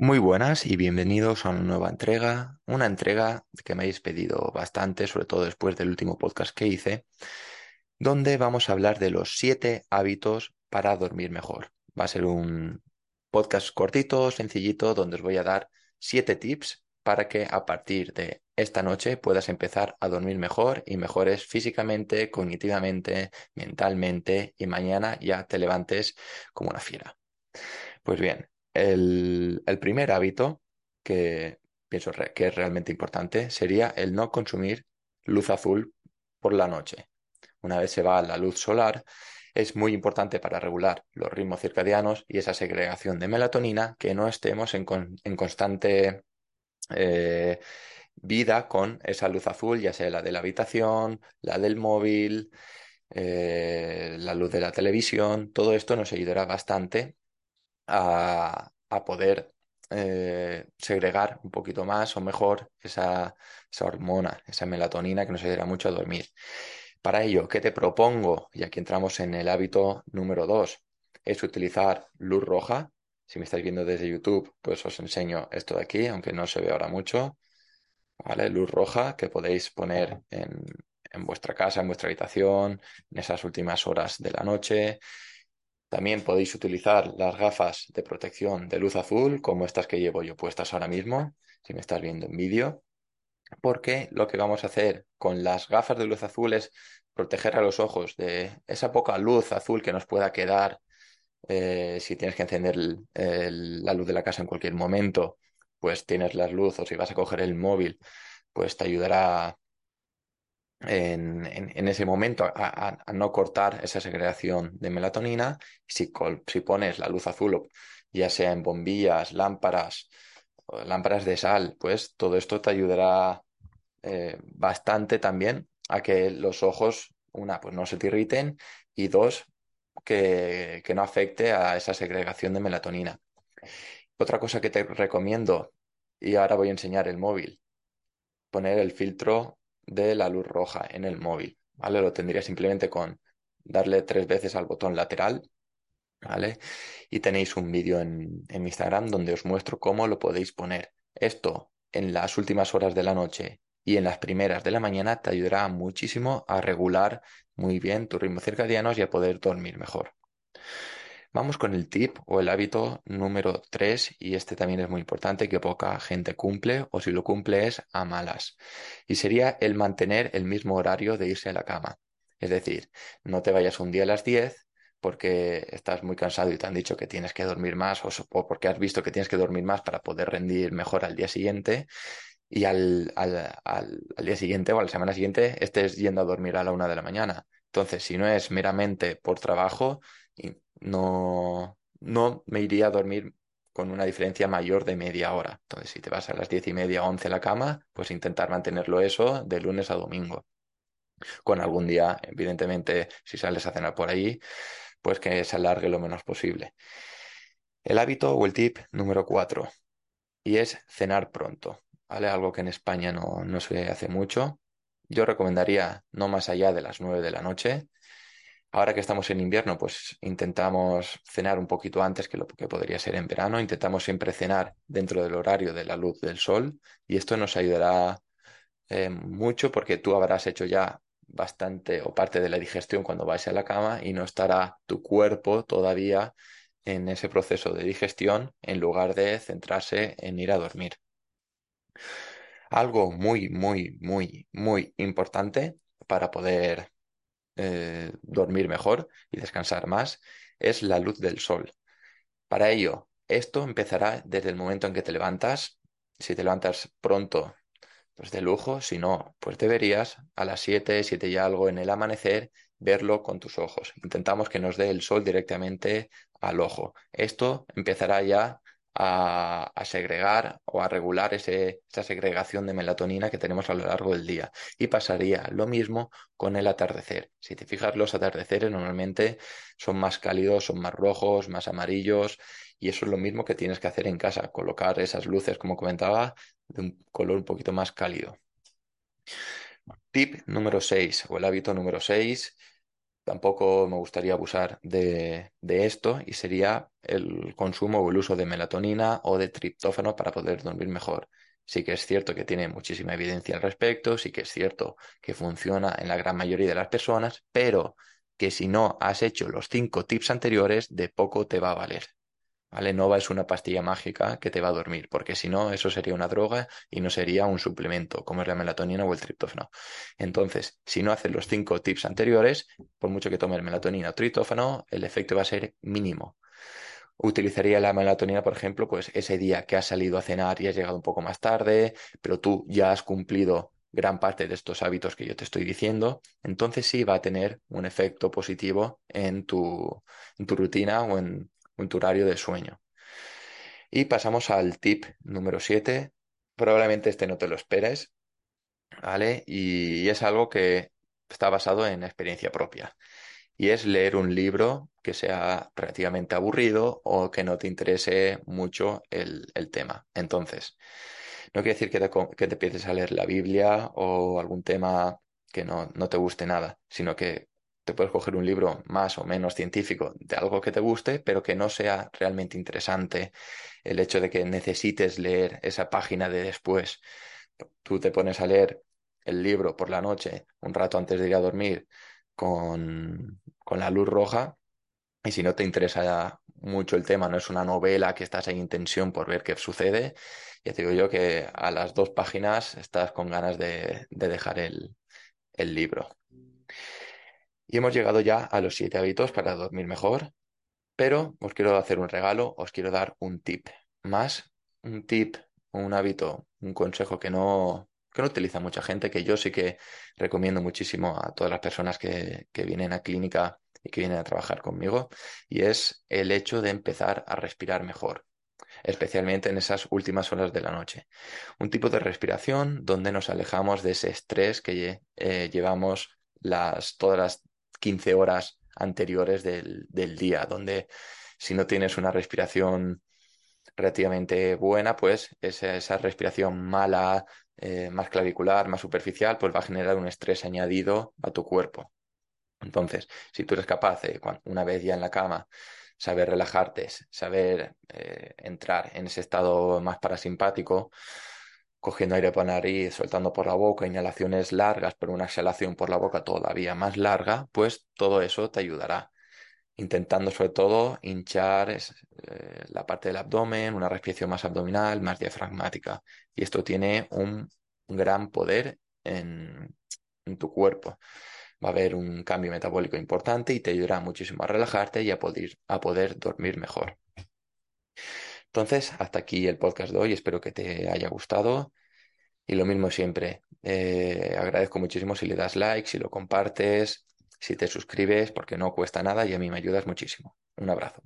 Muy buenas y bienvenidos a una nueva entrega, una entrega que me habéis pedido bastante, sobre todo después del último podcast que hice, donde vamos a hablar de los siete hábitos para dormir mejor. Va a ser un podcast cortito, sencillito, donde os voy a dar siete tips para que a partir de esta noche puedas empezar a dormir mejor y mejores físicamente, cognitivamente, mentalmente y mañana ya te levantes como una fiera. Pues bien, el, primer hábito que pienso que es realmente importante sería el no consumir luz azul por la noche. Una vez se va la luz solar, es muy importante para regular los ritmos circadianos y esa segregación de melatonina que no estemos en constante eh, vida con esa luz azul, ya sea la de la habitación, la del móvil, eh, la luz de la televisión. Todo esto nos ayudará bastante a, a poder eh, segregar un poquito más o mejor esa, esa hormona, esa melatonina que nos ayudará mucho a dormir. Para ello, ¿qué te propongo? Y aquí entramos en el hábito número dos, es utilizar luz roja. Si me estáis viendo desde YouTube, pues os enseño esto de aquí, aunque no se ve ahora mucho. ¿Vale? Luz roja que podéis poner en, en vuestra casa, en vuestra habitación, en esas últimas horas de la noche. También podéis utilizar las gafas de protección de luz azul, como estas que llevo yo puestas ahora mismo, si me estás viendo en vídeo, porque lo que vamos a hacer con las gafas de luz azul es proteger a los ojos de esa poca luz azul que nos pueda quedar eh, si tienes que encender la luz de la casa en cualquier momento, pues tienes la luz o si vas a coger el móvil, pues te ayudará en, ese momento a, no cortar esa segregación de melatonina. Si, pones la luz azul, ya sea en bombillas, lámparas, lámparas de sal, pues todo esto te ayudará eh, bastante también a que los ojos, una, pues no se te irriten y dos, que, que no afecte a esa segregación de melatonina. Otra cosa que te recomiendo, y ahora voy a enseñar el móvil, poner el filtro de la luz roja en el móvil, ¿vale? Lo tendría simplemente con darle tres veces al botón lateral, ¿vale? Y tenéis un vídeo en, en Instagram donde os muestro cómo lo podéis poner. Esto en las últimas horas de la noche y en las primeras de la mañana te ayudará muchísimo a regular muy bien tus ritmos circadianos y a poder dormir mejor. Vamos con el tip o el hábito número 3 y este también es muy importante que poca gente cumple o si lo cumple es a malas y sería el mantener el mismo horario de irse a la cama. Es decir, no te vayas un día a las 10 porque estás muy cansado y te han dicho que tienes que dormir más o, porque has visto que tienes que dormir más para poder rendir mejor al día siguiente y al, al día siguiente o a la semana siguiente estés yendo a dormir a la una de la mañana. Entonces, si no es meramente por trabajo, y no, no me iría a dormir con una diferencia mayor de media hora. Entonces, si te vas a las diez y media, once a la cama, pues intentar mantenerlo eso de lunes a domingo. Con algún día, evidentemente, si sales a cenar por ahí, pues que se alargue lo menos posible. El hábito o el tip número cuatro, y es cenar pronto, ¿vale? Algo que en España no, no se hace mucho. Yo recomendaría no más allá de las nueve de la noche. Ahora que estamos en invierno, pues intentamos cenar un poquito antes que lo que podría ser en verano. Intentamos siempre cenar dentro del horario de la luz del sol y esto nos ayudará eh, mucho porque tú habrás hecho ya bastante o parte de la digestión cuando vais a la cama y no estará tu cuerpo todavía en ese proceso de digestión en lugar de centrarse en ir a dormir. Algo muy, muy, muy, muy importante para poder eh, dormir mejor y descansar más es la luz del sol. Para ello, esto empezará desde el momento en que te levantas. Si te levantas pronto, pues de lujo. Si no, pues deberías a las 7, 7 y algo en el amanecer, verlo con tus ojos. Intentamos que nos dé el sol directamente al ojo. Esto empezará ya a, a segregar o a regular ese, esa segregación de melatonina que tenemos a lo largo del día. Y pasaría lo mismo con el atardecer. Si te fijas, los atardeceres normalmente son más cálidos, son más rojos, más amarillos. Y eso es lo mismo que tienes que hacer en casa, colocar esas luces, como comentaba, de un color un poquito más cálido. Tip número 6 o el hábito número 6 tampoco me gustaría abusar de, de, esto y sería el consumo o el uso de melatonina o de triptófano para poder dormir mejor. Sí que es cierto que tiene muchísima evidencia al respecto, sí que es cierto que funciona en la gran mayoría de las personas, pero que si no has hecho los cinco tips anteriores, de poco te va a valer. ¿Vale? Nova es una pastilla mágica que te va a dormir, porque si no, eso sería una droga y no sería un suplemento, como es la melatonina o el triptófano. Entonces, si no haces los cinco tips anteriores, por mucho que tomes melatonina o triptófano, el efecto va a ser mínimo. Utilizaría la melatonina, por ejemplo, pues ese día que has salido a cenar y has llegado un poco más tarde, pero tú ya has cumplido gran parte de estos hábitos que yo te estoy diciendo, entonces sí va a tener un efecto positivo en tu, en tu rutina o en, un tu horario de sueño. Y pasamos al tip número 7. Probablemente este no te lo esperes, ¿vale? Y es algo que está basado en experiencia propia. Y es leer un libro que sea relativamente aburrido o que no te interese mucho el, tema. Entonces, no quiere decir que te, que te empieces a leer la Biblia o algún tema que no, no te guste nada, sino que te puedes coger un libro más o menos científico de algo que te guste, pero que no sea realmente interesante el hecho de que necesites leer esa página de después. Tú te pones a leer el libro por la noche, un rato antes de ir a dormir, con, con la luz roja, y si no te interesa mucho el tema, no es una novela que estás en tensión por ver qué sucede, ya te digo yo que a las dos páginas estás con ganas de, dejar el libro. Y hemos llegado ya a los siete hábitos para dormir mejor, pero os quiero hacer un regalo, os quiero dar un tip más, un tip, un hábito, un consejo que no, que no utiliza mucha gente, que yo sí que recomiendo muchísimo a todas las personas que, que vienen a clínica y que vienen a trabajar conmigo, y es el hecho de empezar a respirar mejor especialmente en esas últimas horas de la noche. Un tipo de respiración donde nos alejamos de ese estrés que eh, llevamos las, todas las 15 horas anteriores del, día, donde si no tienes una respiración relativamente buena, pues esa, esa respiración mala, eh, más clavicular, más superficial, pues va a generar un estrés añadido a tu cuerpo. Entonces, si tú eres capaz de, una vez ya en la cama, saber relajarte, saber eh, entrar en ese estado más parasimpático, cogiendo aire por la nariz, soltando por la boca, inhalaciones largas, pero una exhalación por la boca todavía más larga, pues todo eso te ayudará. Intentando sobre todo hinchar eh, la parte del abdomen, una respiración más abdominal, más diafragmática. Y esto tiene un, gran poder en, tu cuerpo. Va a haber un cambio metabólico importante y te ayudará muchísimo a relajarte y a poder, a poder dormir mejor. Entonces, hasta aquí el podcast de hoy. Espero que te haya gustado. Y lo mismo siempre. Eh, agradezco muchísimo si le das like, si lo compartes, si te suscribes, porque no cuesta nada y a mí me ayudas muchísimo. Un abrazo.